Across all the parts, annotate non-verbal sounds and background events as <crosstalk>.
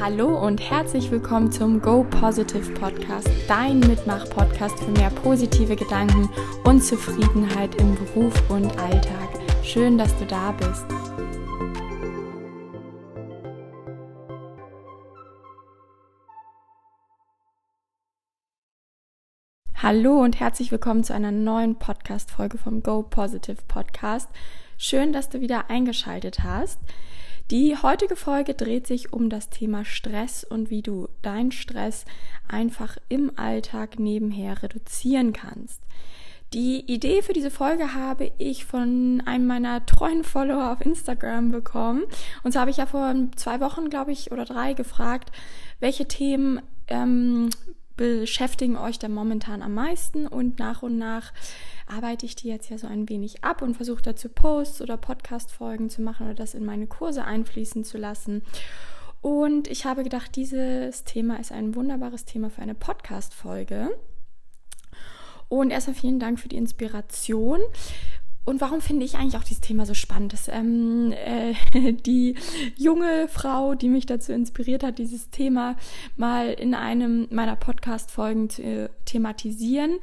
Hallo und herzlich willkommen zum Go Positive Podcast, dein Mitmach-Podcast für mehr positive Gedanken und Zufriedenheit im Beruf und Alltag. Schön, dass du da bist. Hallo und herzlich willkommen zu einer neuen Podcast-Folge vom Go Positive Podcast. Schön, dass du wieder eingeschaltet hast. Die heutige Folge dreht sich um das Thema Stress und wie du deinen Stress einfach im Alltag nebenher reduzieren kannst. Die Idee für diese Folge habe ich von einem meiner treuen Follower auf Instagram bekommen. Und so habe ich ja vor zwei Wochen, glaube ich, oder drei gefragt, welche Themen ähm, beschäftigen euch da momentan am meisten und nach und nach arbeite ich die jetzt ja so ein wenig ab und versuche dazu Posts oder Podcast-Folgen zu machen oder das in meine Kurse einfließen zu lassen. Und ich habe gedacht, dieses Thema ist ein wunderbares Thema für eine Podcast-Folge. Und erstmal vielen Dank für die Inspiration. Und warum finde ich eigentlich auch dieses Thema so spannend? Dass, ähm, äh, <laughs> die junge Frau, die mich dazu inspiriert hat, dieses Thema mal in einem meiner Podcast-Folgen zu äh, thematisieren,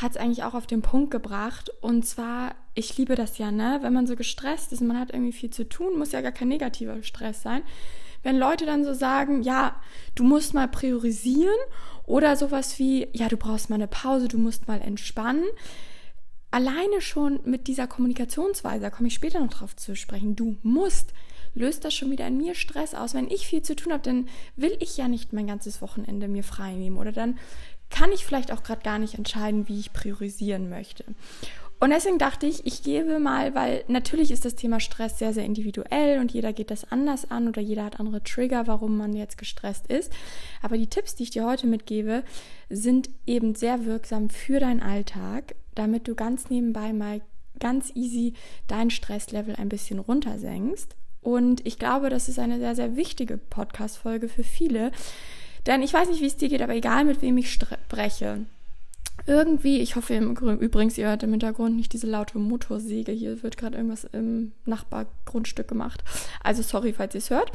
hat es eigentlich auch auf den Punkt gebracht. Und zwar, ich liebe das ja, ne? Wenn man so gestresst ist, man hat irgendwie viel zu tun, muss ja gar kein negativer Stress sein. Wenn Leute dann so sagen, ja, du musst mal priorisieren oder sowas wie, ja, du brauchst mal eine Pause, du musst mal entspannen alleine schon mit dieser Kommunikationsweise, da komme ich später noch drauf zu sprechen, du musst, löst das schon wieder in mir Stress aus. Wenn ich viel zu tun habe, dann will ich ja nicht mein ganzes Wochenende mir frei nehmen oder dann kann ich vielleicht auch gerade gar nicht entscheiden, wie ich priorisieren möchte. Und deswegen dachte ich, ich gebe mal, weil natürlich ist das Thema Stress sehr, sehr individuell und jeder geht das anders an oder jeder hat andere Trigger, warum man jetzt gestresst ist. Aber die Tipps, die ich dir heute mitgebe, sind eben sehr wirksam für deinen Alltag, damit du ganz nebenbei mal ganz easy dein Stresslevel ein bisschen runtersenkst. Und ich glaube, das ist eine sehr, sehr wichtige Podcast-Folge für viele. Denn ich weiß nicht, wie es dir geht, aber egal mit wem ich spreche, irgendwie, ich hoffe im, übrigens, ihr hört im Hintergrund nicht diese laute Motorsäge. Hier wird gerade irgendwas im Nachbargrundstück gemacht. Also sorry, falls ihr es hört.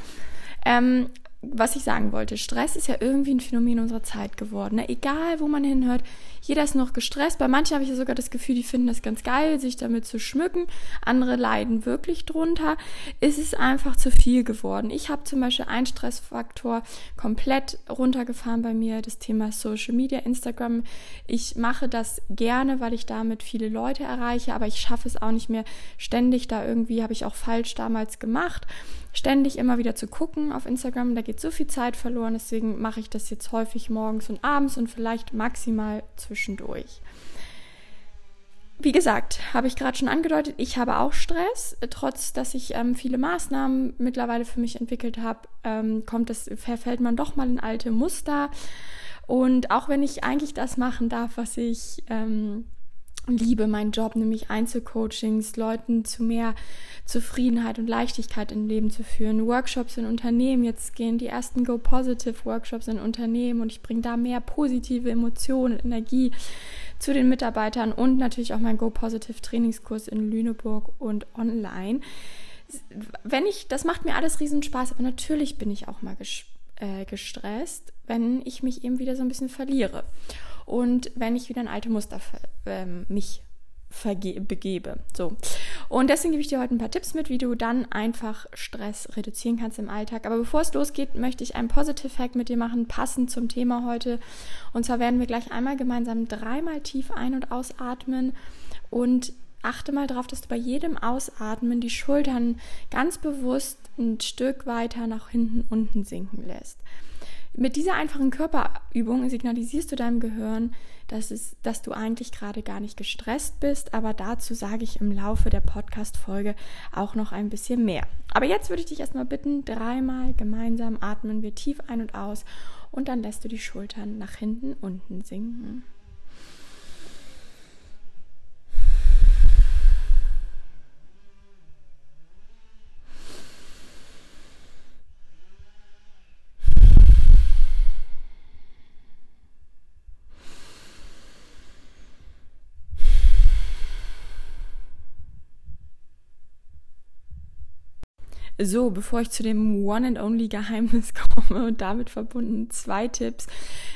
Ähm, was ich sagen wollte, Stress ist ja irgendwie ein Phänomen unserer Zeit geworden. Ne? Egal, wo man hinhört, jeder ist noch gestresst. Bei manchen habe ich ja sogar das Gefühl, die finden das ganz geil, sich damit zu schmücken. Andere leiden wirklich drunter. Es ist einfach zu viel geworden. Ich habe zum Beispiel einen Stressfaktor komplett runtergefahren bei mir, das Thema Social Media, Instagram. Ich mache das gerne, weil ich damit viele Leute erreiche, aber ich schaffe es auch nicht mehr ständig. Da irgendwie habe ich auch falsch damals gemacht ständig immer wieder zu gucken auf Instagram. Da geht so viel Zeit verloren. Deswegen mache ich das jetzt häufig morgens und abends und vielleicht maximal zwischendurch. Wie gesagt, habe ich gerade schon angedeutet, ich habe auch Stress. Trotz, dass ich ähm, viele Maßnahmen mittlerweile für mich entwickelt habe, ähm, kommt es, verfällt man doch mal in alte Muster. Und auch wenn ich eigentlich das machen darf, was ich ähm, liebe meinen Job, nämlich Einzelcoachings, Leuten zu mehr Zufriedenheit und Leichtigkeit im Leben zu führen, Workshops in Unternehmen. Jetzt gehen die ersten Go Positive Workshops in Unternehmen und ich bringe da mehr positive Emotionen, Energie zu den Mitarbeitern und natürlich auch mein Go Positive Trainingskurs in Lüneburg und online. Wenn ich, das macht mir alles riesen Spaß, aber natürlich bin ich auch mal äh, gestresst, wenn ich mich eben wieder so ein bisschen verliere und wenn ich wieder ein alte Muster ähm, mich begebe. So. Und deswegen gebe ich dir heute ein paar Tipps mit, wie du dann einfach Stress reduzieren kannst im Alltag. Aber bevor es losgeht, möchte ich einen Positive Hack mit dir machen, passend zum Thema heute. Und zwar werden wir gleich einmal gemeinsam dreimal tief ein- und ausatmen und achte mal darauf, dass du bei jedem Ausatmen die Schultern ganz bewusst ein Stück weiter nach hinten unten sinken lässt. Mit dieser einfachen Körperübung signalisierst du deinem Gehirn, dass, es, dass du eigentlich gerade gar nicht gestresst bist, aber dazu sage ich im Laufe der Podcast-Folge auch noch ein bisschen mehr. Aber jetzt würde ich dich erstmal bitten, dreimal gemeinsam atmen wir tief ein und aus und dann lässt du die Schultern nach hinten unten sinken. So, bevor ich zu dem One and Only Geheimnis <laughs> komme und damit verbunden zwei Tipps,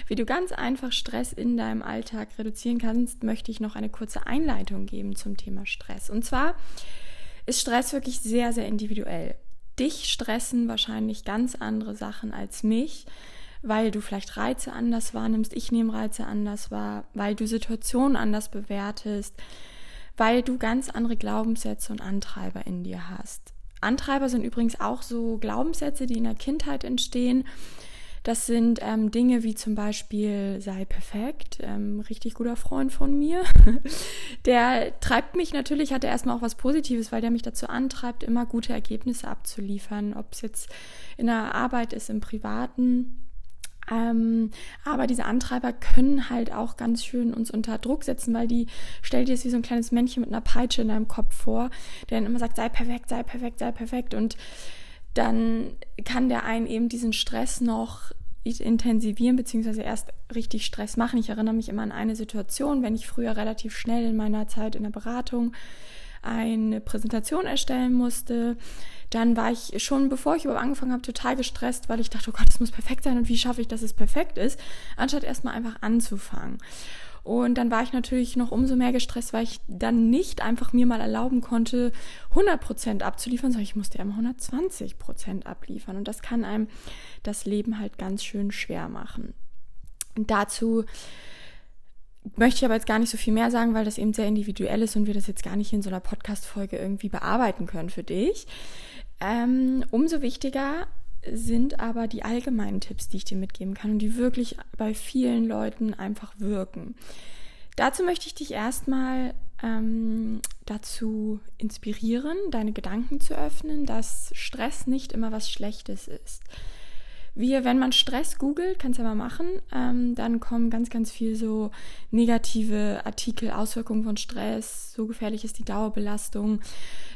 wie du ganz einfach Stress in deinem Alltag reduzieren kannst, möchte ich noch eine kurze Einleitung geben zum Thema Stress. Und zwar ist Stress wirklich sehr, sehr individuell. Dich stressen wahrscheinlich ganz andere Sachen als mich, weil du vielleicht Reize anders wahrnimmst. Ich nehme Reize anders wahr, weil du Situationen anders bewertest, weil du ganz andere Glaubenssätze und Antreiber in dir hast. Antreiber sind übrigens auch so Glaubenssätze, die in der Kindheit entstehen. Das sind ähm, Dinge wie zum Beispiel sei perfekt, ähm, richtig guter Freund von mir. <laughs> der treibt mich natürlich, hat er erstmal auch was Positives, weil der mich dazu antreibt, immer gute Ergebnisse abzuliefern, ob es jetzt in der Arbeit ist, im Privaten. Ähm, aber diese Antreiber können halt auch ganz schön uns unter Druck setzen, weil die, stell dir das wie so ein kleines Männchen mit einer Peitsche in deinem Kopf vor, der dann immer sagt, sei perfekt, sei perfekt, sei perfekt. Und dann kann der einen eben diesen Stress noch intensivieren, beziehungsweise erst richtig Stress machen. Ich erinnere mich immer an eine Situation, wenn ich früher relativ schnell in meiner Zeit in der Beratung eine Präsentation erstellen musste, dann war ich schon, bevor ich überhaupt angefangen habe, total gestresst, weil ich dachte, oh Gott, es muss perfekt sein und wie schaffe ich, dass es perfekt ist, anstatt erstmal einfach anzufangen. Und dann war ich natürlich noch umso mehr gestresst, weil ich dann nicht einfach mir mal erlauben konnte, 100% abzuliefern, sondern ich musste immer 120% abliefern. Und das kann einem das Leben halt ganz schön schwer machen. Und dazu möchte ich aber jetzt gar nicht so viel mehr sagen, weil das eben sehr individuell ist und wir das jetzt gar nicht in so einer Podcast-Folge irgendwie bearbeiten können für dich. Ähm, umso wichtiger sind aber die allgemeinen Tipps, die ich dir mitgeben kann und die wirklich bei vielen Leuten einfach wirken. Dazu möchte ich dich erstmal ähm, dazu inspirieren, deine Gedanken zu öffnen, dass Stress nicht immer was Schlechtes ist. Wir, wenn man Stress googelt, kannst ja mal machen, ähm, dann kommen ganz, ganz viel so negative Artikel, Auswirkungen von Stress, so gefährlich ist die Dauerbelastung.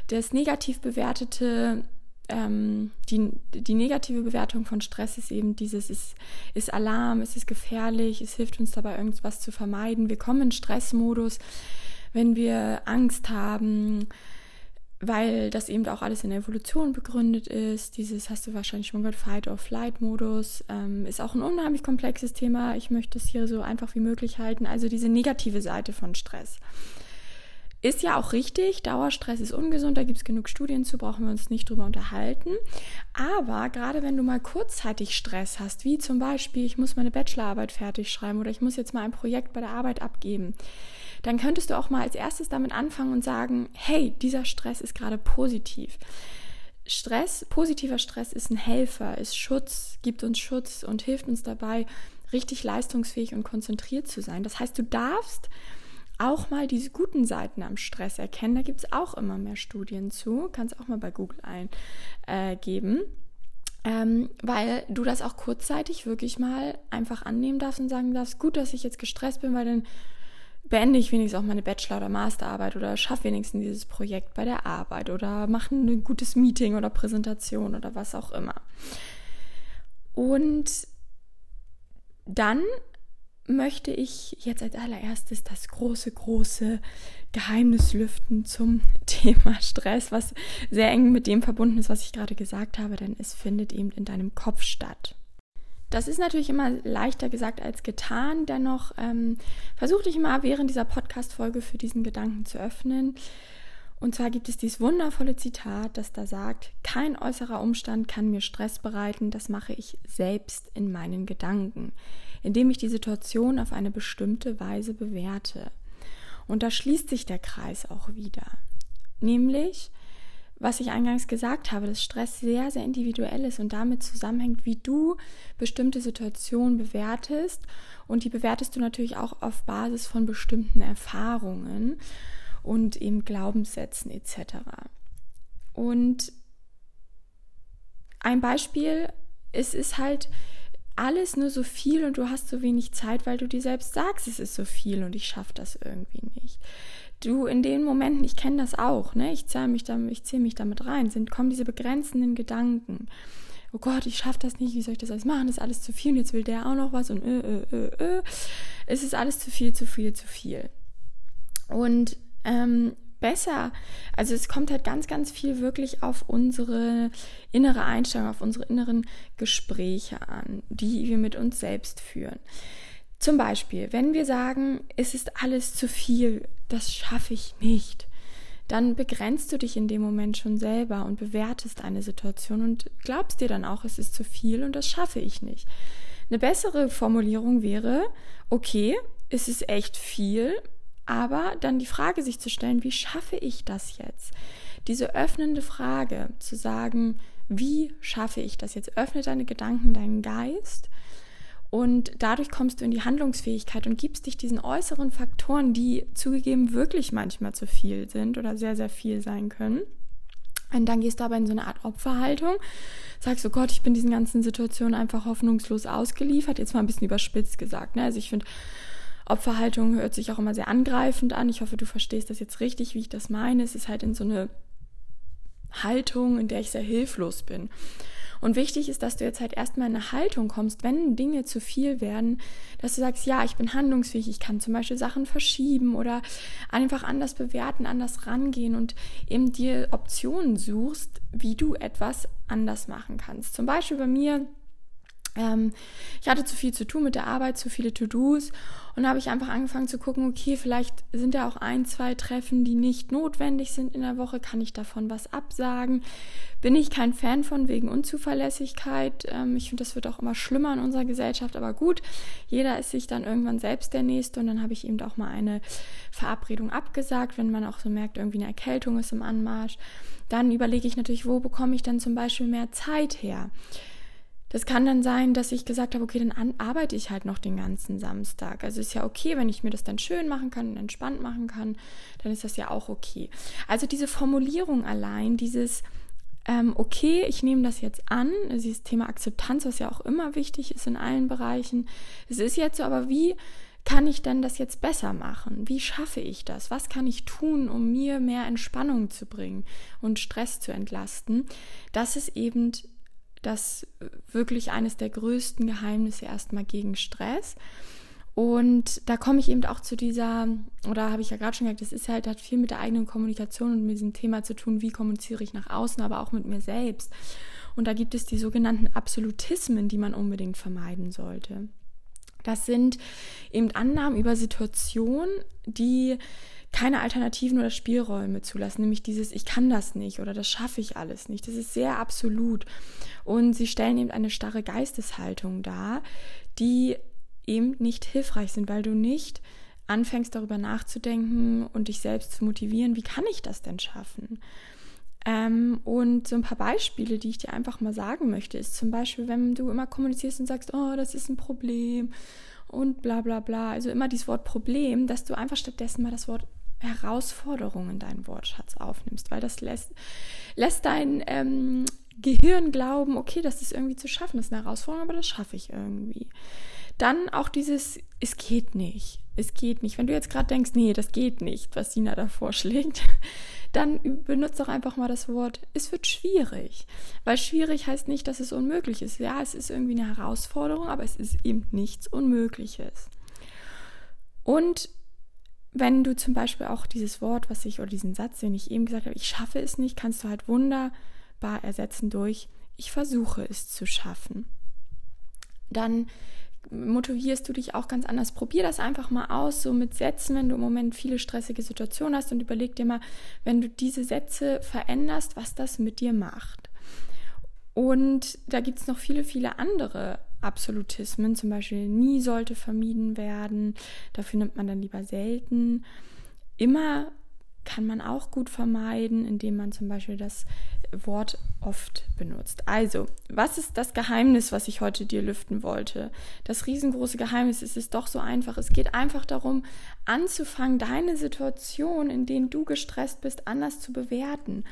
Das negativ bewertete ähm, die, die negative Bewertung von Stress ist eben dieses, ist, ist Alarm, es ist gefährlich, es hilft uns dabei, irgendwas zu vermeiden. Wir kommen in Stressmodus, wenn wir Angst haben, weil das eben auch alles in der Evolution begründet ist. Dieses hast du wahrscheinlich schon gehört, Fight-or-Flight-Modus ähm, ist auch ein unheimlich komplexes Thema. Ich möchte es hier so einfach wie möglich halten. Also diese negative Seite von Stress. Ist ja auch richtig, Dauerstress ist ungesund, da gibt es genug Studien zu, brauchen wir uns nicht drüber unterhalten. Aber gerade wenn du mal kurzzeitig Stress hast, wie zum Beispiel, ich muss meine Bachelorarbeit fertig schreiben oder ich muss jetzt mal ein Projekt bei der Arbeit abgeben, dann könntest du auch mal als erstes damit anfangen und sagen, hey, dieser Stress ist gerade positiv. Stress, positiver Stress ist ein Helfer, ist Schutz, gibt uns Schutz und hilft uns dabei, richtig leistungsfähig und konzentriert zu sein. Das heißt, du darfst auch mal diese guten Seiten am Stress erkennen. Da gibt es auch immer mehr Studien zu. Kannst auch mal bei Google eingeben. Ähm, weil du das auch kurzzeitig wirklich mal einfach annehmen darfst und sagen darfst, gut, dass ich jetzt gestresst bin, weil dann beende ich wenigstens auch meine Bachelor- oder Masterarbeit oder schaffe wenigstens dieses Projekt bei der Arbeit oder mache ein gutes Meeting oder Präsentation oder was auch immer. Und dann möchte ich jetzt als allererstes das große, große Geheimnis lüften zum <laughs> Thema Stress, was sehr eng mit dem verbunden ist, was ich gerade gesagt habe, denn es findet eben in deinem Kopf statt. Das ist natürlich immer leichter gesagt als getan, dennoch ähm, versuche dich mal während dieser Podcast-Folge für diesen Gedanken zu öffnen. Und zwar gibt es dieses wundervolle Zitat, das da sagt, kein äußerer Umstand kann mir Stress bereiten, das mache ich selbst in meinen Gedanken indem ich die Situation auf eine bestimmte Weise bewerte. Und da schließt sich der Kreis auch wieder. Nämlich, was ich eingangs gesagt habe, dass Stress sehr, sehr individuell ist und damit zusammenhängt, wie du bestimmte Situationen bewertest. Und die bewertest du natürlich auch auf Basis von bestimmten Erfahrungen und eben Glaubenssätzen etc. Und ein Beispiel, es ist halt, alles nur so viel und du hast so wenig Zeit, weil du dir selbst sagst, es ist so viel und ich schaffe das irgendwie nicht. Du in den Momenten, ich kenne das auch, ne? Ich zähle mich damit, ich zähle mich damit rein, sind kommen diese begrenzenden Gedanken. Oh Gott, ich schaffe das nicht, wie soll ich das alles machen? Das ist alles zu viel und jetzt will der auch noch was und äh, äh, äh, äh. Es ist alles zu viel, zu viel, zu viel. Und ähm, besser. Also es kommt halt ganz, ganz viel wirklich auf unsere innere Einstellung, auf unsere inneren Gespräche an, die wir mit uns selbst führen. Zum Beispiel, wenn wir sagen, es ist alles zu viel, das schaffe ich nicht, dann begrenzt du dich in dem Moment schon selber und bewertest eine Situation und glaubst dir dann auch, es ist zu viel und das schaffe ich nicht. Eine bessere Formulierung wäre, okay, es ist echt viel, aber dann die Frage sich zu stellen, wie schaffe ich das jetzt? Diese öffnende Frage zu sagen, wie schaffe ich das jetzt? Öffne deine Gedanken, deinen Geist und dadurch kommst du in die Handlungsfähigkeit und gibst dich diesen äußeren Faktoren, die zugegeben wirklich manchmal zu viel sind oder sehr, sehr viel sein können. Und dann gehst du aber in so eine Art Opferhaltung, sagst, oh Gott, ich bin diesen ganzen Situationen einfach hoffnungslos ausgeliefert. Jetzt mal ein bisschen überspitzt gesagt. Ne? Also ich finde, Opferhaltung hört sich auch immer sehr angreifend an. Ich hoffe, du verstehst das jetzt richtig, wie ich das meine. Es ist halt in so eine Haltung, in der ich sehr hilflos bin. Und wichtig ist, dass du jetzt halt erstmal in eine Haltung kommst, wenn Dinge zu viel werden, dass du sagst, ja, ich bin handlungsfähig, ich kann zum Beispiel Sachen verschieben oder einfach anders bewerten, anders rangehen und eben dir Optionen suchst, wie du etwas anders machen kannst. Zum Beispiel bei mir ähm, ich hatte zu viel zu tun mit der Arbeit, zu viele To-Dos und habe ich einfach angefangen zu gucken, okay, vielleicht sind da auch ein, zwei Treffen, die nicht notwendig sind in der Woche, kann ich davon was absagen? Bin ich kein Fan von wegen Unzuverlässigkeit. Ähm, ich finde, das wird auch immer schlimmer in unserer Gesellschaft, aber gut, jeder ist sich dann irgendwann selbst der Nächste und dann habe ich eben auch mal eine Verabredung abgesagt, wenn man auch so merkt, irgendwie eine Erkältung ist im Anmarsch. Dann überlege ich natürlich, wo bekomme ich dann zum Beispiel mehr Zeit her? Das kann dann sein, dass ich gesagt habe, okay, dann arbeite ich halt noch den ganzen Samstag. Also ist ja okay, wenn ich mir das dann schön machen kann und entspannt machen kann, dann ist das ja auch okay. Also diese Formulierung allein, dieses ähm, okay, ich nehme das jetzt an, also dieses Thema Akzeptanz, was ja auch immer wichtig ist in allen Bereichen. Es ist jetzt so, aber wie kann ich denn das jetzt besser machen? Wie schaffe ich das? Was kann ich tun, um mir mehr Entspannung zu bringen und Stress zu entlasten? Das ist eben das wirklich eines der größten Geheimnisse erstmal gegen Stress. Und da komme ich eben auch zu dieser, oder habe ich ja gerade schon gesagt, das ist halt, hat viel mit der eigenen Kommunikation und mit diesem Thema zu tun, wie kommuniziere ich nach außen, aber auch mit mir selbst. Und da gibt es die sogenannten Absolutismen, die man unbedingt vermeiden sollte. Das sind eben Annahmen über Situationen, die keine Alternativen oder Spielräume zulassen, nämlich dieses Ich kann das nicht oder das schaffe ich alles nicht. Das ist sehr absolut. Und sie stellen eben eine starre Geisteshaltung dar, die eben nicht hilfreich sind, weil du nicht anfängst darüber nachzudenken und dich selbst zu motivieren, wie kann ich das denn schaffen? Ähm, und so ein paar Beispiele, die ich dir einfach mal sagen möchte, ist zum Beispiel, wenn du immer kommunizierst und sagst, oh, das ist ein Problem und bla bla bla, also immer dieses Wort Problem, dass du einfach stattdessen mal das Wort Herausforderung in deinen Wortschatz aufnimmst, weil das lässt, lässt dein ähm, Gehirn glauben, okay, das ist irgendwie zu schaffen, das ist eine Herausforderung, aber das schaffe ich irgendwie. Dann auch dieses, es geht nicht, es geht nicht. Wenn du jetzt gerade denkst, nee, das geht nicht, was Sina da vorschlägt, <laughs> dann benutzt doch einfach mal das Wort, es wird schwierig. Weil schwierig heißt nicht, dass es unmöglich ist. Ja, es ist irgendwie eine Herausforderung, aber es ist eben nichts Unmögliches. Und wenn du zum Beispiel auch dieses Wort, was ich, oder diesen Satz, den ich eben gesagt habe, ich schaffe es nicht, kannst du halt wunderbar ersetzen durch, ich versuche es zu schaffen. Dann motivierst du dich auch ganz anders. Probier das einfach mal aus, so mit Sätzen, wenn du im Moment viele stressige Situationen hast und überleg dir mal, wenn du diese Sätze veränderst, was das mit dir macht. Und da gibt es noch viele, viele andere Absolutismen, zum Beispiel nie sollte vermieden werden, dafür nimmt man dann lieber selten. Immer kann man auch gut vermeiden, indem man zum Beispiel das Wort oft benutzt. Also, was ist das Geheimnis, was ich heute dir lüften wollte? Das riesengroße Geheimnis ist es doch so einfach. Es geht einfach darum, anzufangen, deine Situation, in denen du gestresst bist, anders zu bewerten.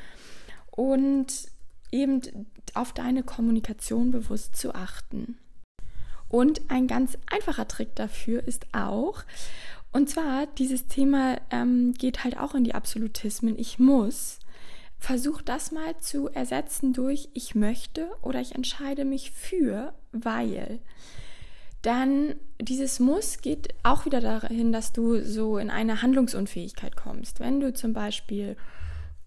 Und eben auf deine Kommunikation bewusst zu achten. Und ein ganz einfacher Trick dafür ist auch, und zwar dieses Thema ähm, geht halt auch in die Absolutismen. Ich muss. Versuch das mal zu ersetzen durch ich möchte oder ich entscheide mich für, weil. dann dieses Muss geht auch wieder dahin, dass du so in eine Handlungsunfähigkeit kommst. Wenn du zum Beispiel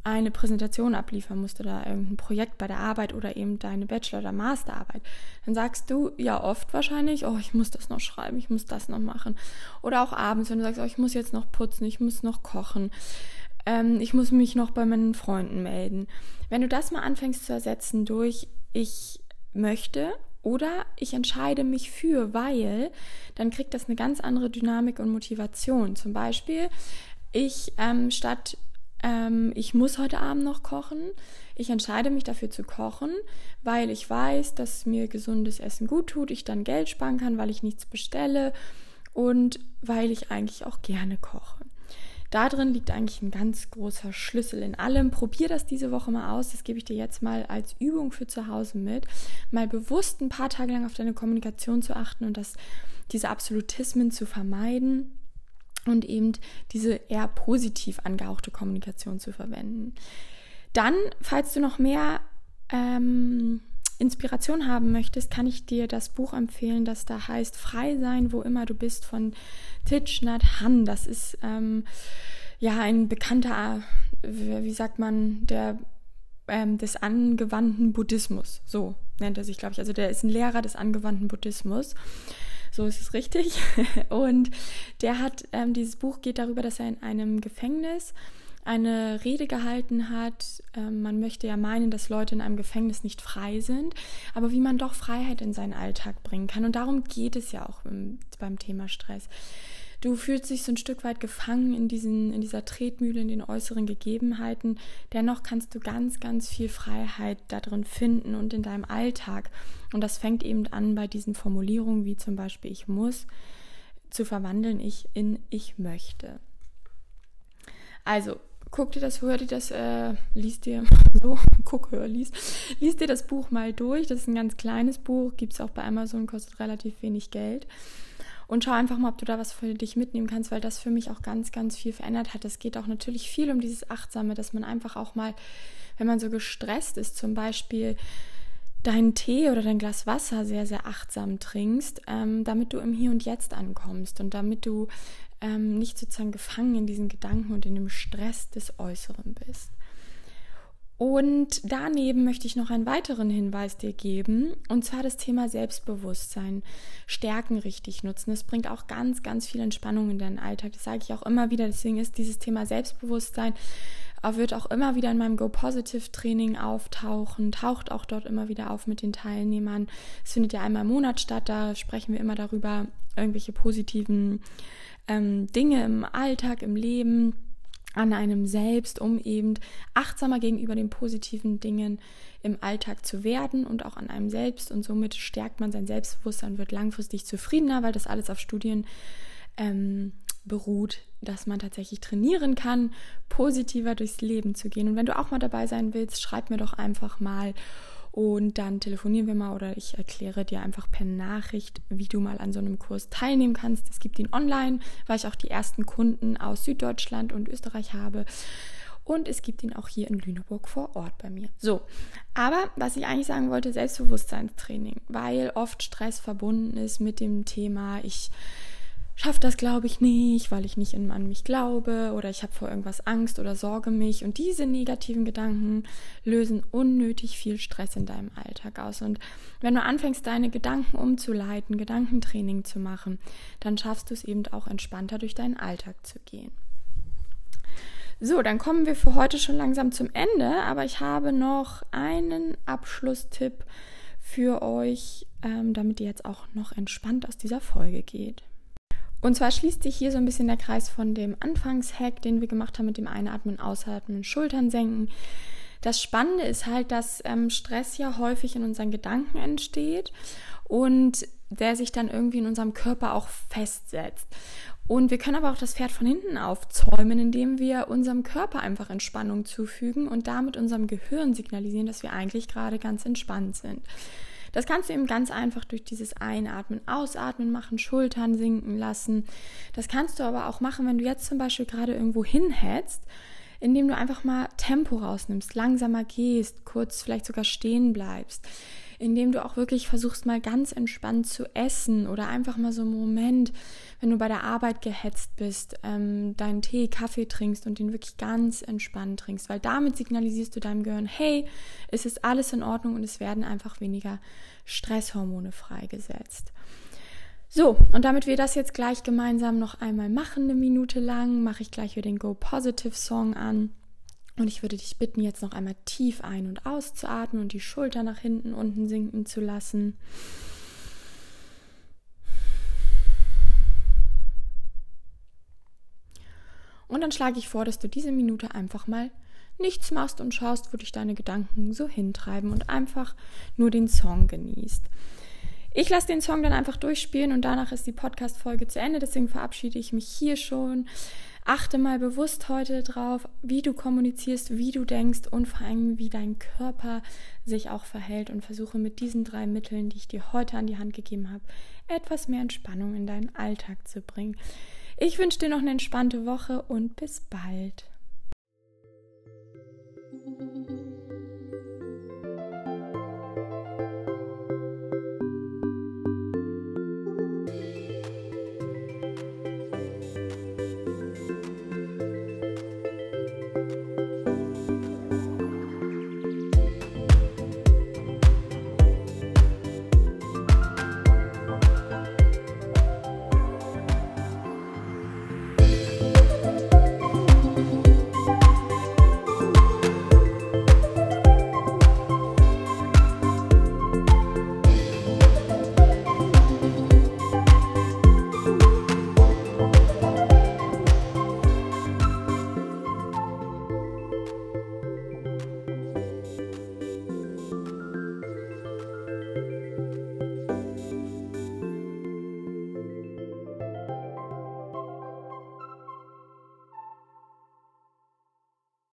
eine Präsentation abliefern musst oder irgendein Projekt bei der Arbeit oder eben deine Bachelor- oder Masterarbeit, dann sagst du ja oft wahrscheinlich, oh, ich muss das noch schreiben, ich muss das noch machen. Oder auch abends, wenn du sagst, oh, ich muss jetzt noch putzen, ich muss noch kochen, ähm, ich muss mich noch bei meinen Freunden melden. Wenn du das mal anfängst zu ersetzen durch ich möchte oder ich entscheide mich für, weil, dann kriegt das eine ganz andere Dynamik und Motivation. Zum Beispiel, ich ähm, statt ähm, ich muss heute Abend noch kochen. Ich entscheide mich dafür zu kochen, weil ich weiß, dass mir gesundes Essen gut tut, ich dann Geld sparen kann, weil ich nichts bestelle und weil ich eigentlich auch gerne koche. Da drin liegt eigentlich ein ganz großer Schlüssel in allem. Probier das diese Woche mal aus. Das gebe ich dir jetzt mal als Übung für zu Hause mit. Mal bewusst ein paar Tage lang auf deine Kommunikation zu achten und das, diese Absolutismen zu vermeiden und eben diese eher positiv angehauchte Kommunikation zu verwenden. Dann, falls du noch mehr ähm, Inspiration haben möchtest, kann ich dir das Buch empfehlen, das da heißt Frei sein, wo immer du bist von Thich Nhat Han. Das ist ähm, ja ein bekannter, wie sagt man, der ähm, des angewandten Buddhismus. So nennt er sich, glaube ich. Also der ist ein Lehrer des angewandten Buddhismus. So ist es richtig. <laughs> Und der hat, ähm, dieses Buch geht darüber, dass er in einem Gefängnis eine Rede gehalten hat. Ähm, man möchte ja meinen, dass Leute in einem Gefängnis nicht frei sind, aber wie man doch Freiheit in seinen Alltag bringen kann. Und darum geht es ja auch im, beim Thema Stress. Du fühlst dich so ein Stück weit gefangen in, diesen, in dieser Tretmühle, in den äußeren Gegebenheiten. Dennoch kannst du ganz, ganz viel Freiheit darin finden und in deinem Alltag. Und das fängt eben an bei diesen Formulierungen wie zum Beispiel ich muss zu verwandeln ich in ich möchte. Also guck dir das, hör dir das, äh, liest dir, <laughs> so, guck, hör, liest, liest dir das Buch mal durch. Das ist ein ganz kleines Buch, gibt es auch bei Amazon, kostet relativ wenig Geld. Und schau einfach mal, ob du da was für dich mitnehmen kannst, weil das für mich auch ganz, ganz viel verändert hat. Es geht auch natürlich viel um dieses Achtsame, dass man einfach auch mal, wenn man so gestresst ist, zum Beispiel deinen Tee oder dein Glas Wasser sehr, sehr achtsam trinkst, ähm, damit du im Hier und Jetzt ankommst und damit du ähm, nicht sozusagen gefangen in diesen Gedanken und in dem Stress des Äußeren bist. Und daneben möchte ich noch einen weiteren Hinweis dir geben, und zwar das Thema Selbstbewusstsein, Stärken richtig nutzen. Das bringt auch ganz, ganz viel Entspannung in deinen Alltag. Das sage ich auch immer wieder. Deswegen ist dieses Thema Selbstbewusstsein wird auch immer wieder in meinem Go Positive Training auftauchen, taucht auch dort immer wieder auf mit den Teilnehmern. Es findet ja einmal im Monat statt, da sprechen wir immer darüber, irgendwelche positiven ähm, Dinge im Alltag, im Leben an einem selbst, um eben achtsamer gegenüber den positiven Dingen im Alltag zu werden und auch an einem selbst. Und somit stärkt man sein Selbstbewusstsein und wird langfristig zufriedener, weil das alles auf Studien ähm, beruht, dass man tatsächlich trainieren kann, positiver durchs Leben zu gehen. Und wenn du auch mal dabei sein willst, schreib mir doch einfach mal und dann telefonieren wir mal oder ich erkläre dir einfach per Nachricht, wie du mal an so einem Kurs teilnehmen kannst. Es gibt ihn online, weil ich auch die ersten Kunden aus Süddeutschland und Österreich habe. Und es gibt ihn auch hier in Lüneburg vor Ort bei mir. So, aber was ich eigentlich sagen wollte, Selbstbewusstseinstraining, weil oft Stress verbunden ist mit dem Thema, ich schaffe das, glaube ich, nicht, weil ich nicht an mich glaube oder ich habe vor irgendwas Angst oder sorge mich. Und diese negativen Gedanken lösen unnötig viel Stress in deinem Alltag aus. Und wenn du anfängst, deine Gedanken umzuleiten, Gedankentraining zu machen, dann schaffst du es eben auch entspannter durch deinen Alltag zu gehen. So, dann kommen wir für heute schon langsam zum Ende, aber ich habe noch einen Abschlusstipp für euch, ähm, damit ihr jetzt auch noch entspannt aus dieser Folge geht. Und zwar schließt sich hier so ein bisschen der Kreis von dem Anfangshack, den wir gemacht haben mit dem Einatmen, Ausatmen, Schultern senken. Das Spannende ist halt, dass ähm, Stress ja häufig in unseren Gedanken entsteht und der sich dann irgendwie in unserem Körper auch festsetzt. Und wir können aber auch das Pferd von hinten aufzäumen, indem wir unserem Körper einfach Entspannung zufügen und damit unserem Gehirn signalisieren, dass wir eigentlich gerade ganz entspannt sind. Das kannst du eben ganz einfach durch dieses Einatmen, Ausatmen machen, Schultern sinken lassen. Das kannst du aber auch machen, wenn du jetzt zum Beispiel gerade irgendwo hinhetzt, indem du einfach mal Tempo rausnimmst, langsamer gehst, kurz vielleicht sogar stehen bleibst indem du auch wirklich versuchst, mal ganz entspannt zu essen oder einfach mal so einen Moment, wenn du bei der Arbeit gehetzt bist, ähm, deinen Tee, Kaffee trinkst und den wirklich ganz entspannt trinkst, weil damit signalisierst du deinem Gehirn, hey, es ist alles in Ordnung und es werden einfach weniger Stresshormone freigesetzt. So, und damit wir das jetzt gleich gemeinsam noch einmal machen, eine Minute lang, mache ich gleich wieder den Go Positive Song an. Und ich würde dich bitten, jetzt noch einmal tief ein- und auszuatmen und die Schulter nach hinten unten sinken zu lassen. Und dann schlage ich vor, dass du diese Minute einfach mal nichts machst und schaust, wo dich deine Gedanken so hintreiben und einfach nur den Song genießt. Ich lasse den Song dann einfach durchspielen und danach ist die Podcast-Folge zu Ende. Deswegen verabschiede ich mich hier schon. Achte mal bewusst heute drauf, wie du kommunizierst, wie du denkst und vor allem, wie dein Körper sich auch verhält und versuche mit diesen drei Mitteln, die ich dir heute an die Hand gegeben habe, etwas mehr Entspannung in deinen Alltag zu bringen. Ich wünsche dir noch eine entspannte Woche und bis bald.